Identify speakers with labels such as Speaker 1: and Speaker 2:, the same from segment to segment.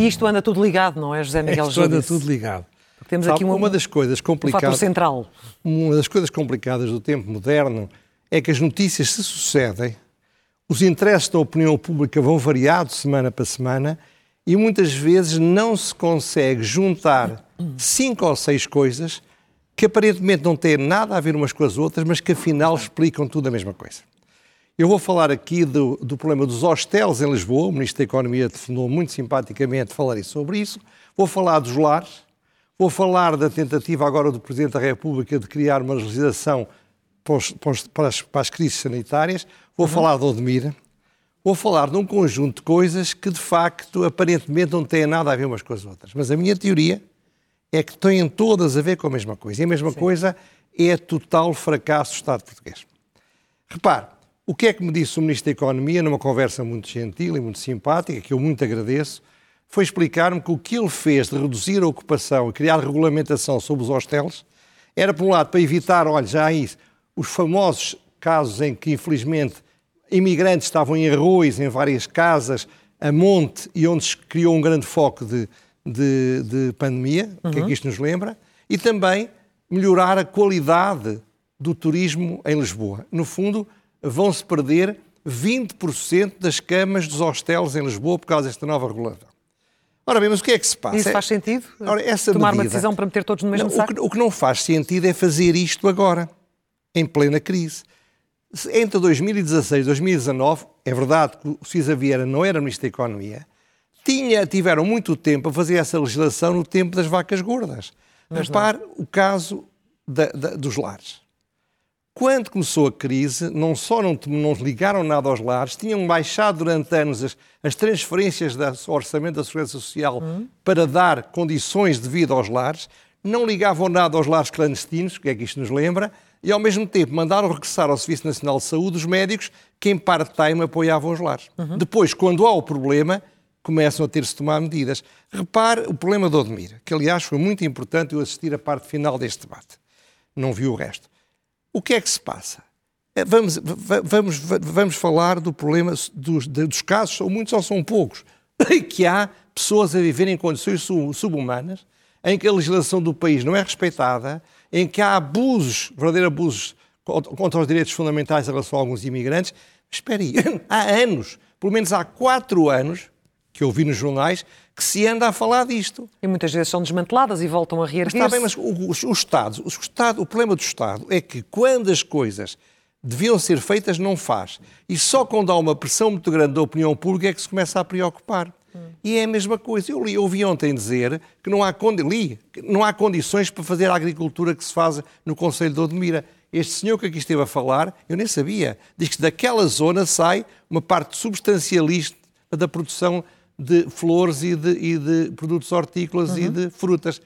Speaker 1: E isto anda tudo ligado, não é, José Miguel
Speaker 2: Isto anda tudo ligado.
Speaker 1: Porque temos Sabe, aqui uma,
Speaker 2: uma das coisas complicadas.
Speaker 1: Um central.
Speaker 2: Uma das coisas complicadas do tempo moderno é que as notícias se sucedem, os interesses da opinião pública vão variar de semana para semana e muitas vezes não se consegue juntar cinco ou seis coisas que aparentemente não têm nada a ver umas com as outras, mas que afinal explicam tudo a mesma coisa. Eu vou falar aqui do, do problema dos hostels em Lisboa, o Ministro da Economia telefonou muito simpaticamente falar sobre isso. Vou falar dos lares, vou falar da tentativa agora do Presidente da República de criar uma legislação para, as, para as, crises sanitárias, vou uhum. falar de Odmira, vou falar de um conjunto de coisas que, de facto, aparentemente não têm nada a ver umas com as outras. Mas a minha teoria é que têm todas a ver com a mesma coisa. E a mesma Sim. coisa é total fracasso do Estado português. Repare, o que é que me disse o Ministro da Economia, numa conversa muito gentil e muito simpática, que eu muito agradeço, foi explicar-me que o que ele fez de reduzir a ocupação e criar regulamentação sobre os hostels era, por um lado, para evitar, olha, já há isso, os famosos casos em que, infelizmente, imigrantes estavam em arroz, em várias casas, a monte, e onde se criou um grande foco de, de, de pandemia, uhum. que é que uhum. isto nos lembra, e também melhorar a qualidade do turismo em Lisboa. No fundo, vão-se perder 20% das camas dos hostels em Lisboa por causa desta nova regulação. Ora bem, mas o que é que se passa?
Speaker 1: Isso faz sentido? Ora, Tomar medida, uma decisão para meter todos no mesmo
Speaker 2: não,
Speaker 1: saco?
Speaker 2: O que, o que não faz sentido é fazer isto agora, em plena crise. Entre 2016 e 2019, é verdade que o Cisa Vieira não era Ministro da Economia, tinha, tiveram muito tempo a fazer essa legislação no tempo das vacas gordas. Mas Repare o caso da, da, dos lares. Quando começou a crise, não só não, não ligaram nada aos lares, tinham baixado durante anos as, as transferências do orçamento da Segurança Social uhum. para dar condições de vida aos lares, não ligavam nada aos lares clandestinos, que é que isto nos lembra, e ao mesmo tempo mandaram regressar ao Serviço Nacional de Saúde os médicos que em part-time apoiavam os lares. Uhum. Depois, quando há o problema, começam a ter-se tomar medidas. Repare o problema do Odmira, que aliás foi muito importante eu assistir à parte final deste debate. Não vi o resto. O que é que se passa? É, vamos, vamos, vamos falar do problema dos, dos casos, são muitos ou são poucos, que há pessoas a viver em condições subhumanas, em que a legislação do país não é respeitada, em que há abusos, verdadeiros abusos contra os direitos fundamentais em relação a alguns imigrantes. Espera aí, há anos, pelo menos há quatro anos, que eu vi nos jornais, que se anda a falar disto.
Speaker 1: E muitas vezes são desmanteladas e voltam a reerguer-se.
Speaker 2: Está bem, mas o, o, o, Estado, o, Estado, o problema do Estado é que quando as coisas deviam ser feitas, não faz. E só quando há uma pressão muito grande da opinião pública é que se começa a preocupar. Hum. E é a mesma coisa. Eu li, ouvi ontem dizer que não há, li, não há condições para fazer a agricultura que se faz no Conselho de Odmira. Este senhor que aqui esteve a falar, eu nem sabia, diz que daquela zona sai uma parte substancialista da produção de flores e de, e de produtos hortícolas uhum. e de frutas.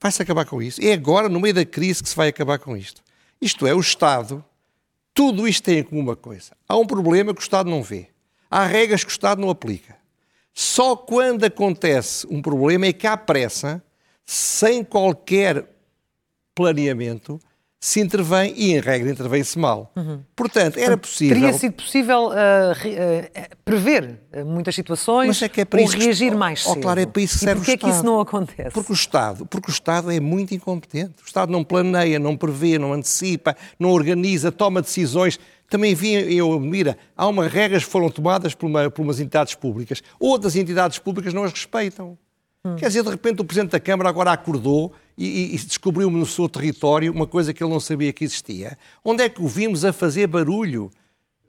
Speaker 2: Vai-se acabar com isso. É agora, no meio da crise, que se vai acabar com isto. Isto é, o Estado, tudo isto tem em comum uma coisa. Há um problema que o Estado não vê. Há regras que o Estado não aplica. Só quando acontece um problema é que há pressa, sem qualquer planeamento, se intervém e, em regra, intervém-se mal. Uhum. Portanto, era possível.
Speaker 1: Teria sido possível uh, uh, prever muitas situações Mas é que é para ou isso reagir que... mais cedo.
Speaker 2: Oh, claro, é para isso que serve
Speaker 1: e porquê é que isso não acontece?
Speaker 2: Porque o, Estado, porque o Estado é muito incompetente. O Estado não planeia, não prevê, não antecipa, não organiza, toma decisões. Também vi, eu mira, há umas regras que foram tomadas por, uma, por umas entidades públicas. Outras entidades públicas não as respeitam. Hum. Quer dizer, de repente o Presidente da Câmara agora acordou e, e descobriu no seu território uma coisa que ele não sabia que existia. Onde é que o vimos a fazer barulho?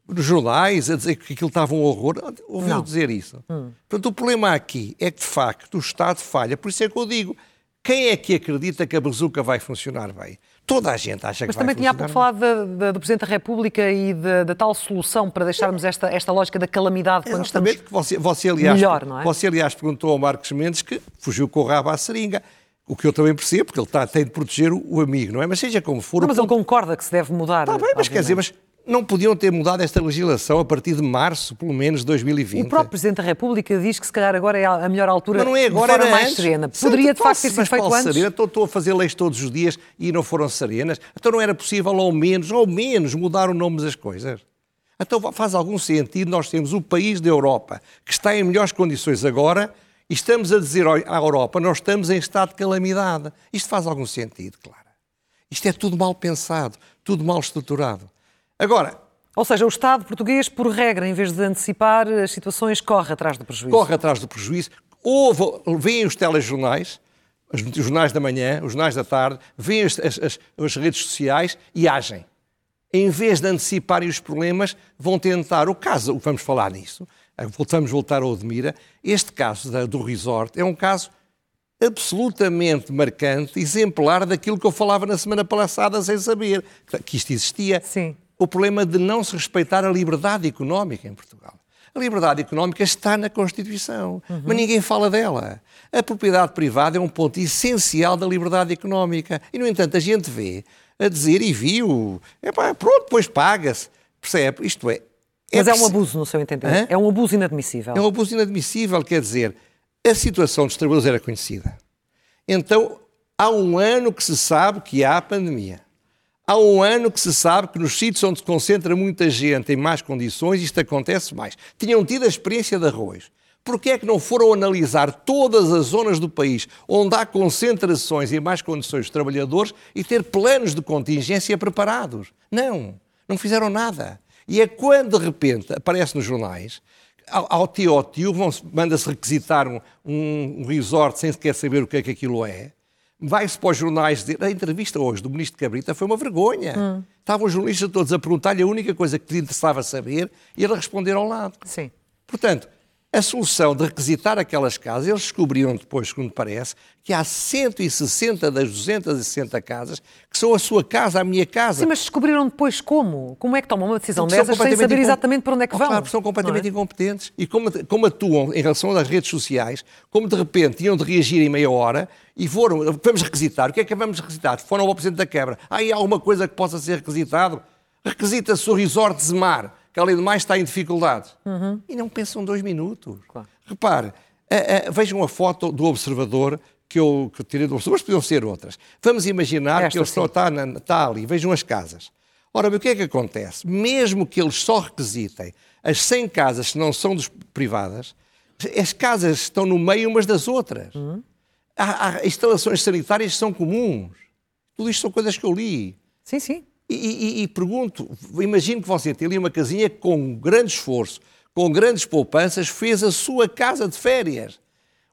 Speaker 2: Nos jornais, a dizer que aquilo estava um horror. Ouviu dizer isso. Hum. Portanto, o problema aqui é que, de facto, o Estado falha. Por isso é que eu digo, quem é que acredita que a bazuca vai funcionar bem? Toda a gente acha
Speaker 1: Mas
Speaker 2: que vai
Speaker 1: também tinha há pouco falado do Presidente da República e da tal solução para deixarmos esta, esta lógica da calamidade quando Exatamente,
Speaker 2: estamos você, você, aliás, melhor, não é? Você, aliás, perguntou ao Marcos Mendes que fugiu com o rabo à seringa. O que eu também percebo, porque ele está, tem de proteger o, o amigo, não é? Mas seja como for...
Speaker 1: Não, mas
Speaker 2: ponto...
Speaker 1: ele concorda que se deve mudar.
Speaker 2: Está bem, mas quer dizer, mas não podiam ter mudado esta legislação a partir de março, pelo menos, de 2020.
Speaker 1: O próprio Presidente da República diz que se calhar agora é a melhor altura
Speaker 2: mas não é agora,
Speaker 1: era
Speaker 2: mais
Speaker 1: antes. serena. Poderia, de facto, ter sido feito antes.
Speaker 2: Serena? Estou, estou, a fazer leis todos os dias e não foram serenas. Então não era possível, ao menos, ao menos, mudar o nome das coisas. Então faz algum sentido nós temos o país da Europa que está em melhores condições agora e estamos a dizer à Europa, nós estamos em estado de calamidade. Isto faz algum sentido, claro. Isto é tudo mal pensado, tudo mal estruturado. Agora,
Speaker 1: ou seja, o Estado português, por regra, em vez de antecipar as situações, corre atrás do prejuízo.
Speaker 2: Corre atrás do prejuízo. Houve, vêm os telejornais, os jornais da manhã, os jornais da tarde, vêm as, as, as redes sociais e agem. Em vez de anteciparem os problemas, vão tentar. O caso, vamos falar nisso, voltamos a voltar ao Odmira, este caso da, do resort é um caso absolutamente marcante, exemplar daquilo que eu falava na semana passada sem saber que isto existia.
Speaker 1: Sim.
Speaker 2: O problema de não se respeitar a liberdade económica em Portugal. A liberdade económica está na Constituição, uhum. mas ninguém fala dela. A propriedade privada é um ponto essencial da liberdade económica. E, no entanto, a gente vê a dizer e viu, é pá, pronto, depois paga-se. Percebe? Isto é.
Speaker 1: é mas é um abuso, no seu entendimento. Hã? É um abuso inadmissível.
Speaker 2: É um abuso inadmissível, quer dizer, a situação dos trabalhadores era conhecida. Então, há um ano que se sabe que há pandemia. Há um ano que se sabe que nos sítios onde se concentra muita gente em más condições isto acontece mais. Tinham tido a experiência de arroz. Porquê é que não foram analisar todas as zonas do país onde há concentrações e mais condições de trabalhadores e ter planos de contingência preparados? Não, não fizeram nada. E é quando, de repente, aparece nos jornais, ao, ao tio ao tio, manda-se requisitar um, um, resort sem sequer saber o que é que aquilo é, vai-se para os jornais dizer. A entrevista hoje do ministro Cabrita foi uma vergonha. Hum. Estavam os jornalistas todos a perguntar-lhe a única coisa que lhe interessava saber e ele responder ao lado.
Speaker 1: Sim.
Speaker 2: Portanto, a solução de requisitar aquelas casas, eles descobriram depois, segundo parece, que há 160 das 260 casas que são a sua casa, a minha casa.
Speaker 1: Sim, mas descobriram depois como? Como é que tomam uma decisão dessas sem saber exatamente para onde é que vão?
Speaker 2: Claro, são completamente é? incompetentes. E como, como atuam em relação às redes sociais, como de repente tinham de reagir em meia hora e foram, vamos requisitar. O que é que vamos requisitar? Foram ao Presidente da Quebra. Há aí alguma coisa que possa ser requisitado? Requisita-se o resort de Zemar que além de mais está em dificuldades. Uhum. E não pensam dois minutos. Claro. Repare, a, a, vejam a foto do observador que eu, que eu tirei do observador, mas podiam ser outras. Vamos imaginar Esta que ele só está, na, está ali, vejam as casas. Ora, o que é que acontece? Mesmo que eles só requisitem as 100 casas que não são dos privadas, as casas estão no meio umas das outras. Uhum. Há, há instalações sanitárias que são comuns. Tudo isto são coisas que eu li.
Speaker 1: Sim, sim.
Speaker 2: E, e, e pergunto, imagino que você tem ali uma casinha que, com grande esforço, com grandes poupanças, fez a sua casa de férias.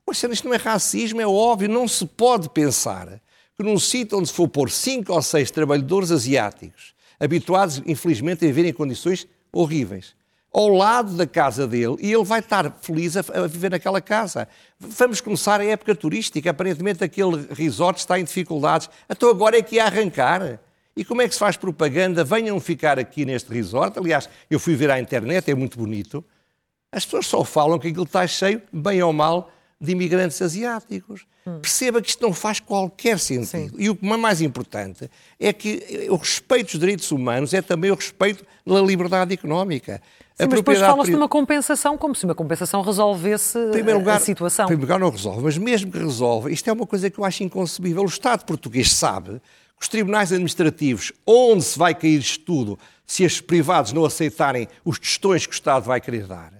Speaker 2: Mas isto não é racismo, é óbvio, não se pode pensar que num sítio onde se for pôr cinco ou seis trabalhadores asiáticos, habituados, infelizmente, a viver em condições horríveis, ao lado da casa dele, e ele vai estar feliz a, a viver naquela casa. Vamos começar a época turística, aparentemente aquele resort está em dificuldades, então agora é que ia arrancar. E como é que se faz propaganda? Venham ficar aqui neste resort. Aliás, eu fui ver à internet, é muito bonito. As pessoas só falam que aquilo está cheio, bem ou mal, de imigrantes asiáticos. Hum. Perceba que isto não faz qualquer sentido. Sim. E o que é mais importante é que o respeito dos direitos humanos é também o respeito da liberdade económica.
Speaker 1: Sim, mas depois fala-se de uma compensação, como se uma compensação resolvesse lugar, a situação.
Speaker 2: Em primeiro lugar, não resolve, mas mesmo que resolva, isto é uma coisa que eu acho inconcebível. O Estado português sabe os tribunais administrativos, onde se vai cair isto tudo, se os privados não aceitarem os testões que o Estado vai querer dar,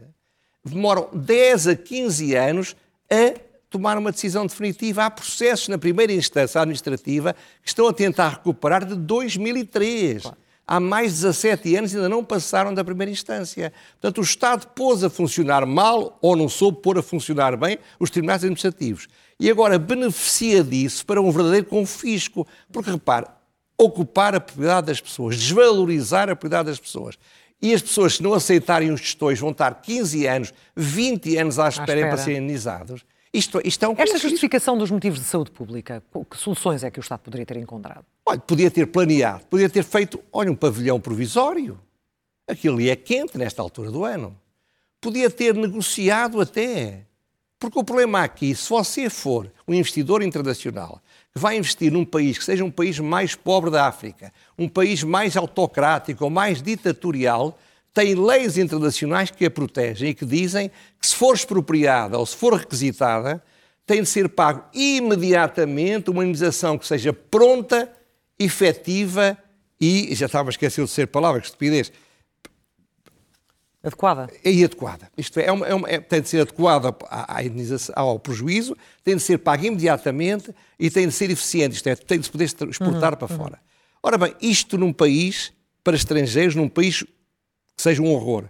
Speaker 2: demoram 10 a 15 anos a tomar uma decisão definitiva. Há processos na primeira instância administrativa que estão a tentar recuperar de 2003. Claro. Há mais de 17 anos e ainda não passaram da primeira instância. Portanto, o Estado pôs a funcionar mal ou não soube pôr a funcionar bem os tribunais administrativos e agora beneficia disso para um verdadeiro confisco. Porque, repare, ocupar a propriedade das pessoas, desvalorizar a propriedade das pessoas. E as pessoas, se não aceitarem os gestões, vão estar 15 anos, 20 anos à espera, à espera. para serem indenizados. Isto, isto é um
Speaker 1: Esta justificação dos motivos de saúde pública, que soluções é que o Estado poderia ter encontrado?
Speaker 2: Olha, podia ter planeado, podia ter feito, olha, um pavilhão provisório. Aquilo ali é quente nesta altura do ano. Podia ter negociado até porque o problema aqui, se você for um investidor internacional que vai investir num país que seja um país mais pobre da África, um país mais autocrático ou mais ditatorial, tem leis internacionais que a protegem e que dizem que se for expropriada ou se for requisitada, tem de ser pago imediatamente uma indenização que seja pronta, efetiva e, já estava a esquecer de ser palavra, que estupidez,
Speaker 1: Adequada.
Speaker 2: É adequada. Isto é, é, uma, é, uma, é tem de ser adequada à, à ao prejuízo, tem de ser paga imediatamente e tem de ser eficiente. Isto é, tem de se poder exportar uhum, para uhum. fora. Ora bem, isto num país, para estrangeiros, num país seja um horror.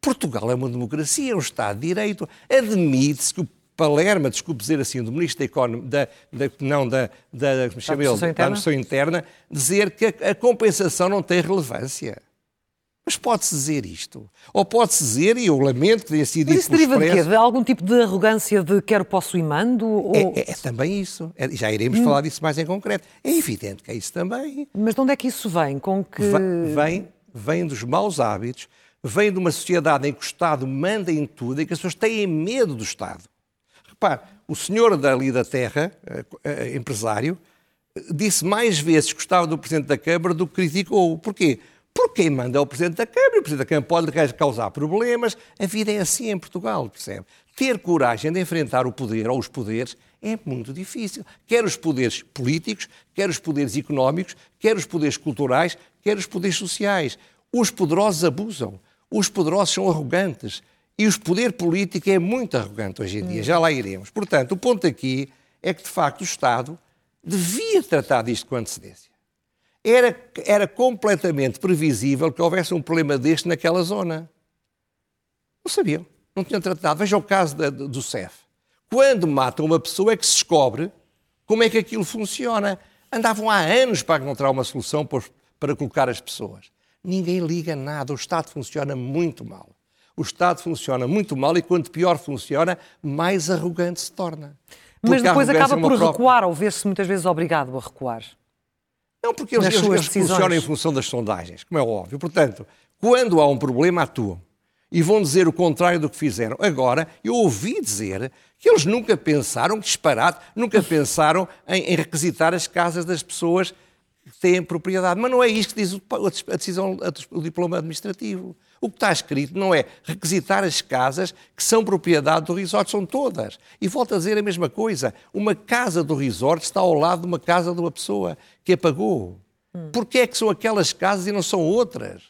Speaker 2: Portugal é uma democracia, é um Estado de Direito. Admite-se que o Palerma, desculpe dizer assim, do Ministro da Economia, da, da, não, da, da, como chama ele, da Administração Interna, dizer que a, a compensação não tem relevância. Mas pode-se dizer isto. Ou pode-se dizer, e eu lamento que tenha sido
Speaker 1: Mas isso deriva de quê? De algum tipo de arrogância de quero, posso e mando? Ou...
Speaker 2: É, é, é, também isso. É, já iremos hum. falar disso mais em concreto. É evidente que é isso também.
Speaker 1: Mas de onde é que isso vem? Com que...
Speaker 2: Vem, vem dos maus hábitos, vem de uma sociedade em que o Estado manda em tudo e que as pessoas têm medo do Estado. Repare, o senhor dali da terra, eh, eh, empresário, disse mais vezes que gostava do Presidente da Câmara do que criticou. Porquê? Porque quem manda é o Presidente da Câmara, o Presidente da Câmara pode causar problemas. A vida é assim em Portugal, percebe? Ter coragem de enfrentar o poder ou os poderes é muito difícil. Quer os poderes políticos, quer os poderes económicos, quer os poderes culturais, quer os poderes sociais. Os poderosos abusam, os poderosos são arrogantes e o poder político é muito arrogante hoje em dia. Já lá iremos. Portanto, o ponto aqui é que, de facto, o Estado devia tratar disto com antecedência. Era, era completamente previsível que houvesse um problema deste naquela zona. Não sabiam, não tinham tratado. Veja o caso da, do CEF. Quando matam uma pessoa é que se descobre como é que aquilo funciona. Andavam há anos para encontrar uma solução para colocar as pessoas. Ninguém liga nada, o Estado funciona muito mal. O Estado funciona muito mal e quanto pior funciona, mais arrogante se torna.
Speaker 1: Mas depois acaba é por recuar, ou ver-se muitas vezes obrigado a recuar.
Speaker 2: Não, porque eles, eles, funcionam em função das sondagens, como é óbvio. Portanto, quando há um problema, atuam. E vão dizer o contrário do que fizeram. Agora, eu ouvi dizer que eles nunca pensaram, disparado, nunca pensaram em, em requisitar as casas das pessoas têm propriedade. Mas não é isto que diz a decisão, o diploma administrativo. O que está escrito não é requisitar as casas que são propriedade do resort, são todas. E volto a dizer a mesma coisa. Uma casa do resort está ao lado de uma casa de uma pessoa que a pagou. Hum. Porquê é que são aquelas casas e não são outras?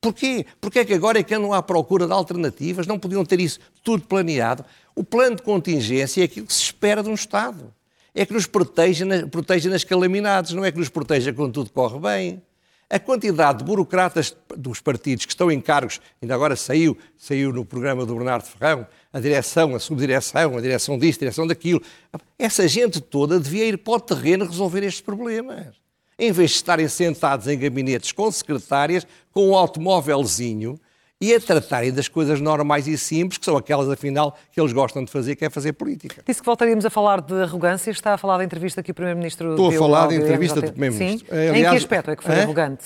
Speaker 2: Porquê? Porquê é que agora é que andam à procura de alternativas? Não podiam ter isso tudo planeado? O plano de contingência é aquilo que se espera de um Estado. É que nos proteja, proteja nas calamidades, não é que nos proteja quando tudo corre bem. A quantidade de burocratas dos partidos que estão em cargos, ainda agora saiu, saiu no programa do Bernardo Ferrão, a direção, a subdireção, a direção disto, a direção daquilo. Essa gente toda devia ir para o terreno resolver estes problemas. Em vez de estarem sentados em gabinetes com secretárias, com um automóvelzinho, e a tratarem das coisas normais e simples, que são aquelas, afinal, que eles gostam de fazer, que é fazer política.
Speaker 1: Disse que voltaríamos a falar de arrogância. Está a falar da entrevista que o Primeiro-Ministro
Speaker 2: Estou a falar da entrevista do Primeiro-Ministro.
Speaker 1: Sim. Aliás... Em que aspecto é que foi é? arrogante?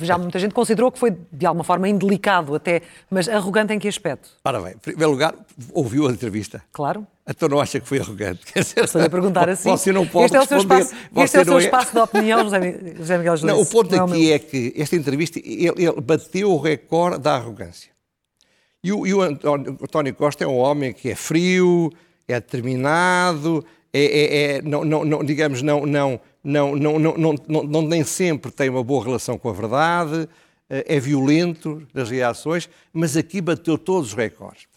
Speaker 1: Já muita gente considerou que foi, de alguma forma, indelicado até, mas arrogante em que aspecto?
Speaker 2: Ora bem, em primeiro lugar, ouviu a entrevista?
Speaker 1: Claro.
Speaker 2: Então não acha que foi arrogante?
Speaker 1: Estou-lhe a perguntar assim.
Speaker 2: Você não pode
Speaker 1: este é o seu
Speaker 2: responder.
Speaker 1: Espaço, este é o seu é... de opinião, José Miguel
Speaker 2: Júlio. O ponto não é aqui é, é que esta entrevista, ele, ele, bateu o recorde da arrogância. E o, e o António Costa é um homem que é frio, é determinado, é, é, é não, não, não, digamos, não, não, não, não, não, não, não, nem sempre tem uma boa relação com a verdade, eh, é violento nas reações, mas aqui bateu todos os recordes.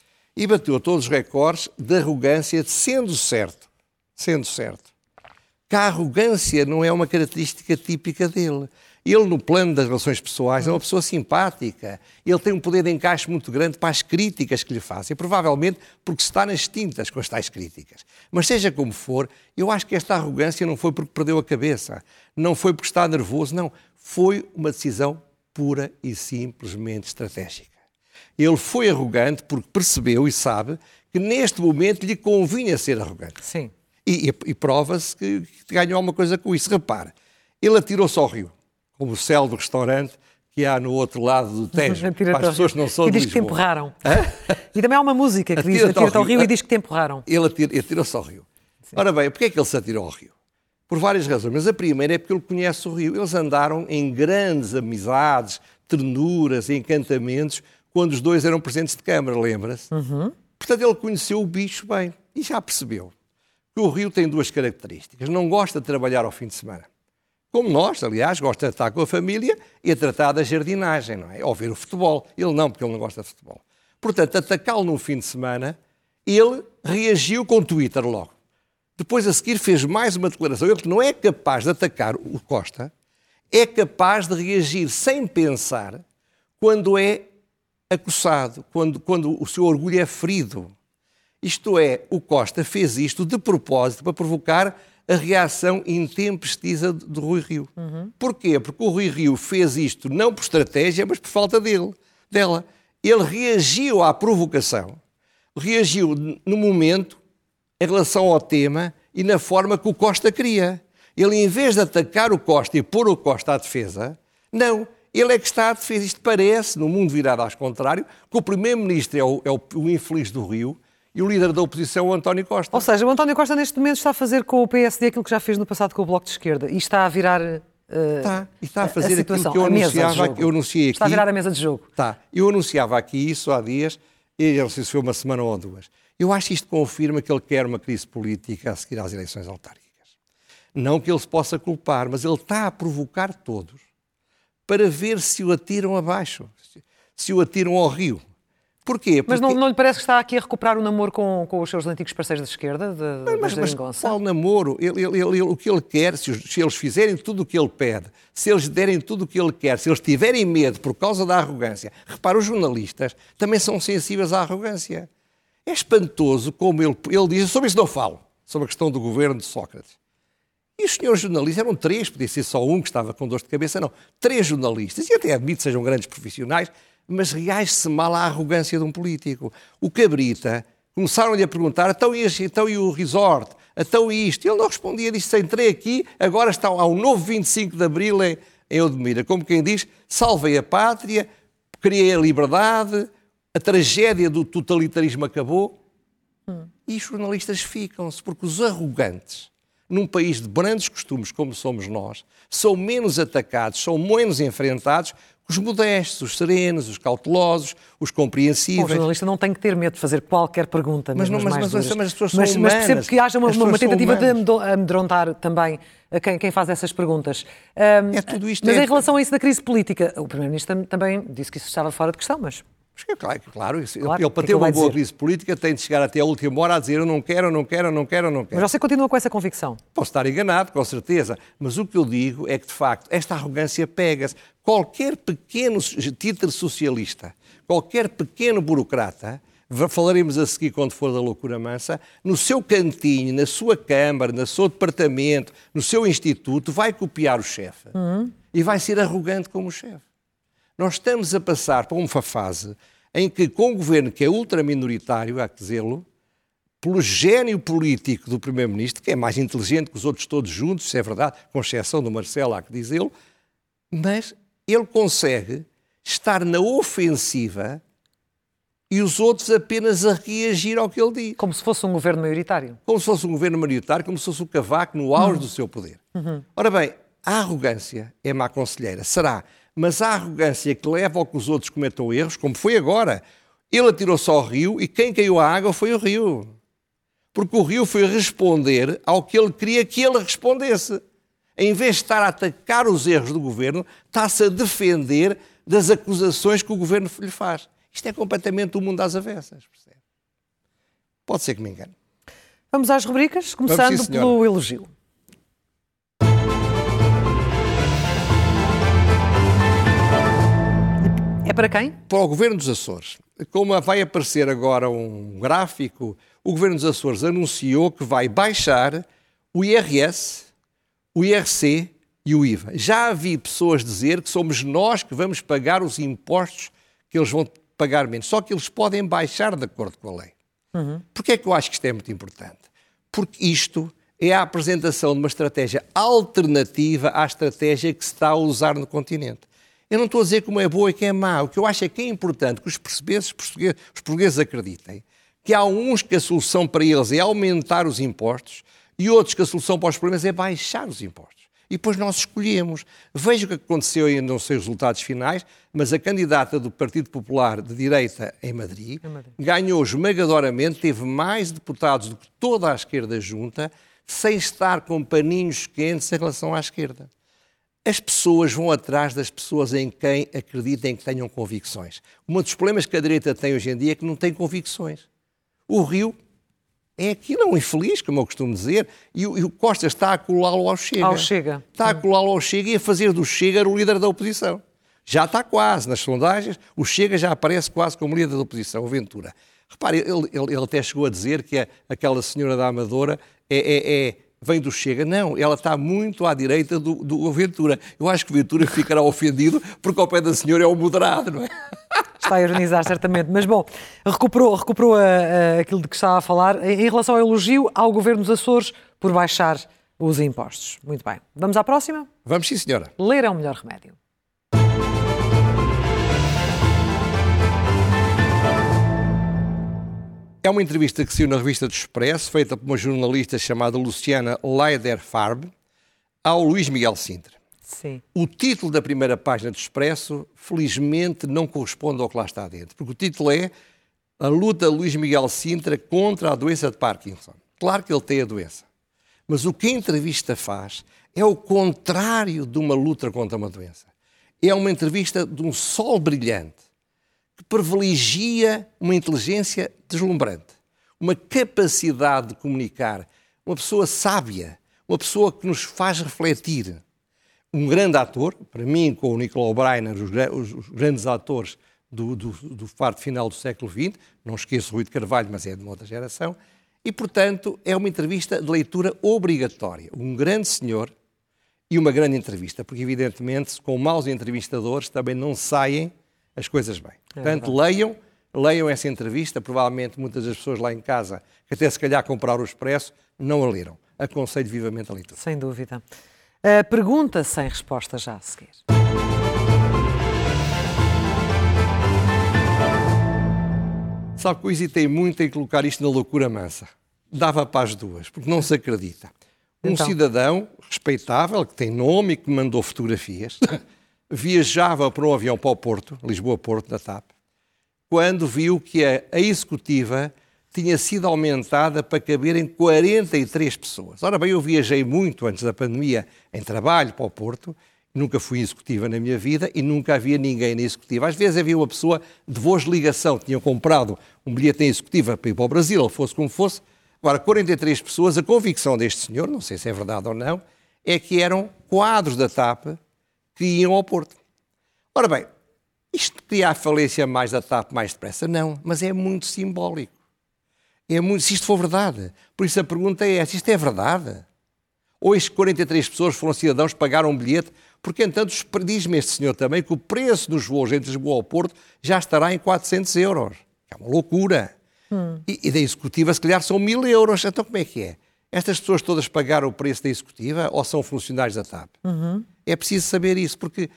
Speaker 2: E bateu todos os recordes de arrogância, sendo certo, sendo certo, que a arrogância não é uma característica típica dele. Ele, no plano das relações pessoais, é uma pessoa simpática. Ele tem um poder de encaixe muito grande para as críticas que lhe fazem, provavelmente porque está nas tintas com as tais críticas. Mas seja como for, eu acho que esta arrogância não foi porque perdeu a cabeça, não foi porque está nervoso, não. Foi uma decisão pura e simplesmente estratégica. Ele foi arrogante porque percebeu e sabe que neste momento lhe convinha ser arrogante.
Speaker 1: Sim.
Speaker 2: E, e, e prova-se que, que ganhou alguma coisa com isso. Repare, ele atirou-se ao rio como o céu do restaurante que há no outro lado do Tejo, para as pessoas não são
Speaker 1: E diz
Speaker 2: que
Speaker 1: te empurraram. E também há uma música que diz atira-te ao, rio e diz que te empurraram.
Speaker 2: Ele atirou-se ao rio. Sim. Ora bem, porquê é que ele se atirou ao rio? Por várias razões, mas a primeira é porque ele conhece o rio. Eles andaram em grandes amizades, ternuras, encantamentos, quando os dois eram presentes de Câmara, lembra-se?
Speaker 1: Uhum.
Speaker 2: Portanto, ele conheceu o bicho bem e já percebeu que o rio tem duas características. Não gosta de trabalhar ao fim de semana Como nós, aliás, gosta de estar com a família e a tratar da jardinagem, não é? Ou ver o futebol. Ele não, porque ele não gosta de futebol. Portanto, atacá-lo num fim de semana, ele reagiu com Twitter logo. Depois, a seguir, fez mais uma declaração. Ele não é capaz de atacar o Costa, é capaz de reagir sem pensar quando é acossado, quando, quando o seu orgulho é ferido. Isto é, o Costa fez isto de propósito para provocar a reação intempestiva de Rui Rio. Uhum. Porquê? Porque o Rui Rio fez isto não por estratégia, mas por falta dele, dela. Ele reagiu à provocação, reagiu no momento, em relação ao tema e na forma que o Costa queria. Ele, em vez de atacar o Costa e pôr o Costa à defesa, não, ele é que está à defesa. Isto parece, no mundo virado ao contrário, que o Primeiro-Ministro é, o, é o, o infeliz do Rio e o líder da oposição, o António Costa.
Speaker 1: Ou seja, o António Costa neste momento está a fazer com o PSD aquilo que já fez no passado com o Bloco de Esquerda e está a virar uh,
Speaker 2: está, e está a fazer a aquilo que eu anunciava, eu anunciei aqui.
Speaker 1: Está a virar a mesa de jogo.
Speaker 2: Está. Eu anunciava aqui isso há dias, e não sei se foi uma semana ou duas. Eu acho que isto confirma que ele quer uma crise política a seguir às eleições autárquicas. Não que ele se possa culpar, mas ele está a provocar todos para ver se o atiram abaixo, se o atiram ao rio. Porquê?
Speaker 1: Porque... Mas não, não, lhe parece que está aqui a recuperar o namoro com, com os seus antigos parceiros de esquerda, de,
Speaker 2: mas, mas qual namoro? Ele, ele, ele, o que ele quer, se, os, se, eles fizerem tudo o que ele pede, se eles derem tudo o que ele quer, se eles tiverem medo por causa da arrogância, repara, os jornalistas também são sensíveis à arrogância. É espantoso como ele, ele diz, sobre isso não falo, sobre a questão do governo de Sócrates. E os senhores jornalistas, eram três, podia ser só um que estava com dor de cabeça, não. Três jornalistas, e até admito que sejam grandes profissionais, mas reage-se mal à arrogância de um político. O Cabrita, começaram-lhe a perguntar, então e, então e o resort? Então e isto? Ele não respondia, disse, entrei aqui, agora está, há um novo 25 de Abril em, em Odmira. Como quem diz, salvei a pátria, criei a liberdade, a tragédia do totalitarismo acabou. Hum. E os jornalistas ficam-se, porque os arrogantes num país de brandos costumes como somos nós, são menos atacados, são menos enfrentados os modestos, os serenos, os cautelosos, os compreensíveis.
Speaker 1: Bom, o jornalista não tem que ter medo de fazer qualquer pergunta.
Speaker 2: Mas, não, mas, mas, mas, as pessoas
Speaker 1: mas,
Speaker 2: são humanas.
Speaker 1: Mas percebo que haja uma, uma tentativa de amedrontar também quem, quem, faz essas perguntas.
Speaker 2: Um, é tudo isto.
Speaker 1: Mas
Speaker 2: é...
Speaker 1: em relação a isso da crise política, o Primeiro-Ministro também disse que isso estava fora de questão, mas
Speaker 2: Claro, claro, claro ele para ter uma boa crise política tem de chegar até a última hora a dizer eu não quero, não quero, não quero, não quero.
Speaker 1: Mas você continua com essa convicção?
Speaker 2: Posso estar enganado, com certeza, mas o que eu digo é que, de facto, esta arrogância pega-se. Qualquer pequeno título socialista, qualquer pequeno burocrata, falaremos a seguir quando for da loucura mansa, no seu cantinho, na sua câmara, no seu departamento, no seu instituto, vai copiar o chefe uhum. e vai ser arrogante como o chefe. Nós estamos a passar por uma fase em que, com um governo que é ultraminoritário, há que dizê-lo, pelo gênio político do Primeiro-Ministro, que é mais inteligente que os outros todos juntos, isso é verdade, com exceção do Marcelo, há que dizê-lo, mas ele consegue estar na ofensiva e os outros apenas a reagir ao que ele diz.
Speaker 1: Como se fosse um governo maioritário.
Speaker 2: Como se fosse um governo maioritário, como se fosse o Cavaco no auge uhum. do seu poder. Uhum. Ora bem, a arrogância é má conselheira. Será mas a arrogância que leva ao que os outros cometam erros, como foi agora, ele atirou-se ao rio e quem caiu à água foi o rio. Porque o rio foi responder ao que ele queria que ele respondesse. Em vez de estar a atacar os erros do governo, está-se a defender das acusações que o governo lhe faz. Isto é completamente o mundo às avessas. Percebe? Pode ser que me engane.
Speaker 1: Vamos às rubricas, começando Vamos, sim, pelo elogio. É para quem?
Speaker 2: Para o Governo dos Açores. Como vai aparecer agora um gráfico, o Governo dos Açores anunciou que vai baixar o IRS, o IRC e o IVA. Já havia pessoas dizer que somos nós que vamos pagar os impostos que eles vão pagar menos. Só que eles podem baixar de acordo com a lei. Uhum. Porquê é que eu acho que isto é muito importante? Porque isto é a apresentação de uma estratégia alternativa à estratégia que se está a usar no continente. Eu não estou a dizer como é boa e que é má. O que eu acho é que é importante que os portugueses, os portugueses acreditem que há uns que a solução para eles é aumentar os impostos e outros que a solução para os problemas é baixar os impostos. E depois nós escolhemos. Veja o que aconteceu, e não sei os resultados finais, mas a candidata do Partido Popular de direita em Madrid, Madrid. ganhou esmagadoramente, teve mais deputados do que toda a esquerda junta, sem estar com paninhos quentes em relação à esquerda. As pessoas vão atrás das pessoas em quem acreditem que tenham convicções. Um dos problemas que a direita tem hoje em dia é que não tem convicções. O Rio é aquilo, é um infeliz, como eu costumo dizer, e o, e o Costa está a colá-lo ao Chega.
Speaker 1: Ao Chega.
Speaker 2: Está a colá-lo ao Chega e a fazer do Chega o líder da oposição. Já está quase nas sondagens, o Chega já aparece quase como líder da oposição, o Ventura. Repare, ele, ele, ele até chegou a dizer que a, aquela senhora da Amadora é, é, é vem do Chega. Não, ela está muito à direita do, do Ventura. Eu acho que o Ventura ficará ofendido porque ao pé da senhora é o moderado, não é?
Speaker 1: Está a ironizar, certamente. Mas, bom, recuperou, recuperou a, a, aquilo de que estava a falar. Em, em relação ao elogio ao Governo dos Açores por baixar os impostos. Muito bem. Vamos à próxima?
Speaker 2: Vamos sim, senhora.
Speaker 1: Ler é o melhor remédio.
Speaker 2: É uma entrevista que saiu na revista do Expresso, feita por uma jornalista chamada Luciana Leider Farb, ao Luís Miguel Sintra.
Speaker 1: Sim.
Speaker 2: O título da primeira página do Expresso, felizmente, não corresponde ao que lá está dentro, porque o título é A luta de Luís Miguel Sintra contra a doença de Parkinson. Claro que ele tem a doença, mas o que a entrevista faz é o contrário de uma luta contra uma doença. É uma entrevista de um sol brilhante que privilegia uma inteligência deslumbrante, uma capacidade de comunicar, uma pessoa sábia, uma pessoa que nos faz refletir. Um grande ator, para mim, com o Nicolau Breiner, os, os grandes atores do, do, do parte final do século XX, não esqueço o Rui de Carvalho, mas é de uma outra geração, e, portanto, é uma entrevista de leitura obrigatória. Um grande senhor e uma grande entrevista, porque, evidentemente, com maus entrevistadores também não saem as coisas bem. É Portanto, leiam, leiam essa entrevista. Provavelmente muitas das pessoas lá em casa, que até se calhar compraram o Expresso, não a leram. Aconselho vivamente a leitura.
Speaker 1: Sem dúvida. A pergunta sem resposta já a seguir.
Speaker 2: Sabe que eu hesitei muito em colocar isto na loucura mansa. Dava para as duas, porque não se acredita. Um então. cidadão respeitável, que tem nome e que mandou fotografias, viajava para um avião para o Porto, Lisboa-Porto, da TAP, quando viu que a, a executiva tinha sido aumentada para caberem 43 pessoas. Ora bem, eu viajei muito antes da pandemia em trabalho para o Porto, nunca fui executiva na minha vida e nunca havia ninguém na executiva. Às vezes havia uma pessoa de voz de ligação, tinha comprado um bilhete em executiva para ir para o Brasil, fosse como fosse. Agora, 43 pessoas, a convicção deste senhor, não sei se é verdade ou não, é que eram quadros da TAP que iam ao Porto. Ora bem, isto cria a falência mais da TAP mais depressa? Não, mas é muito simbólico. É muito, se isto for verdade. Por isso a pergunta é esta, isto é verdade? Ou estes 43 pessoas foram cidadãos pagaram um bilhete? Porque, entanto, diz-me este senhor também que o preço dos voos entre Lisboa ao Porto já estará em 400 euros. É uma loucura. Hum. E, e da executiva, se calhar, são mil euros. Então, como é que é? Estas pessoas todas pagaram o preço da executiva ou são funcionários da TAP? Uhum. É preciso saber isso, porque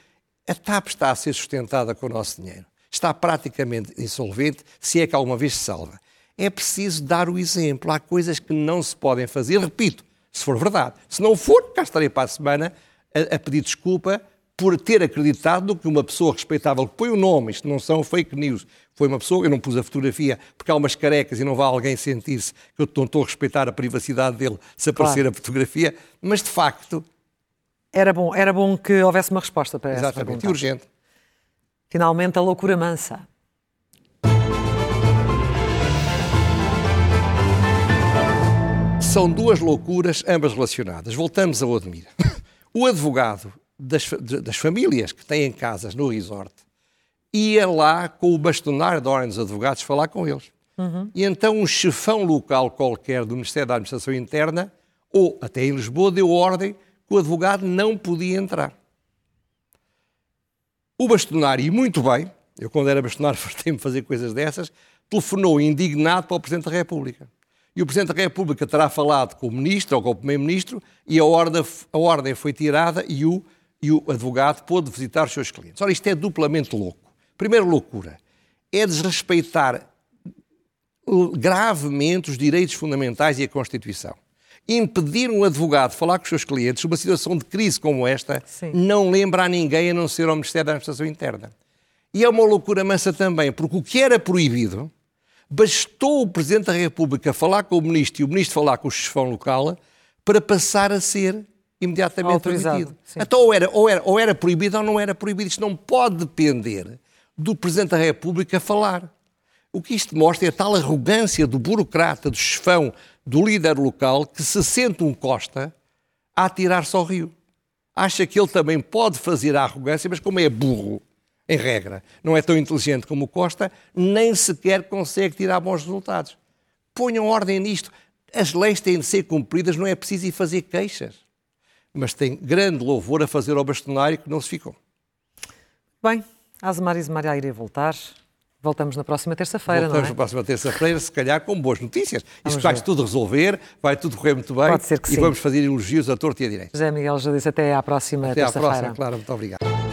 Speaker 2: a TAP está a ser sustentada com o nosso dinheiro. Está praticamente insolvente, se é que alguma vez se salva. É preciso dar o exemplo. Há coisas que não se podem fazer, repito, se for verdade. Se não for, cá estarei para a semana a, a pedir desculpa por ter acreditado que uma pessoa respeitável, que põe o nome, isto não são fake news, foi uma pessoa, eu não pus a fotografia porque há umas carecas e não vai alguém sentir-se que eu não estou a respeitar a privacidade dele se aparecer claro. a fotografia, mas de facto
Speaker 1: era bom, era bom que houvesse uma resposta para
Speaker 2: Exatamente,
Speaker 1: essa pergunta.
Speaker 2: urgente.
Speaker 1: Finalmente, a loucura mansa.
Speaker 2: São duas loucuras, ambas relacionadas. Voltamos ao Odmir. O advogado das, das famílias que têm casas no resort ia lá com o bastonário da Ordem dos Advogados falar com eles. Uhum. E então um chefão local qualquer do Ministério da Administração Interna, ou até em Lisboa, deu ordem que o advogado não podia entrar. O bastonário, e muito bem, eu quando era bastonário fartei-me fazer coisas dessas, telefonou indignado para o Presidente da República. E o Presidente da República terá falado com o Ministro ou com o Primeiro-Ministro e a ordem, a ordem foi tirada e o, e o advogado pôde visitar os seus clientes. Ora, isto é duplamente louco. Primeira loucura é desrespeitar gravemente os direitos fundamentais e a Constituição impedir um advogado de falar com os seus clientes numa situação de crise como esta Sim. não lembra a ninguém a não ser ao Ministério da Administração Interna. E é uma loucura mansa também, porque o que era proibido, bastou o Presidente da República falar com o Ministro e o Ministro falar com o chefão local para passar a ser imediatamente permitido.
Speaker 1: sim.
Speaker 2: Então ou era, ou, era, ou era proibido ou não era proibido. Isto não pode depender do Presidente da República falar. O que isto mostra é a tal arrogância do burocrata, do chefão, do líder local, que se sente um Costa a atirar-se ao rio. Acha que ele também pode fazer a arrogância, mas como é burro, em regra, não é tão inteligente como o Costa, nem sequer consegue tirar bons resultados. Ponham ordem nisto. As leis têm de ser cumpridas, não é preciso ir fazer queixas. Mas tem grande louvor a fazer ao bastonário que não se ficou.
Speaker 1: Bem, Azemar e Zemaria irem voltar. Voltamos na próxima terça-feira, não
Speaker 2: Voltamos
Speaker 1: é?
Speaker 2: na próxima terça-feira, se calhar com boas notícias.
Speaker 1: Vamos
Speaker 2: Isto vai tudo resolver, vai tudo correr muito bem.
Speaker 1: Pode ser que
Speaker 2: e
Speaker 1: sim.
Speaker 2: vamos fazer elogios a torto e a direito.
Speaker 1: José Miguel já disse até à próxima
Speaker 2: Até à
Speaker 1: terça-feira.
Speaker 2: próxima, claro. Muito obrigado.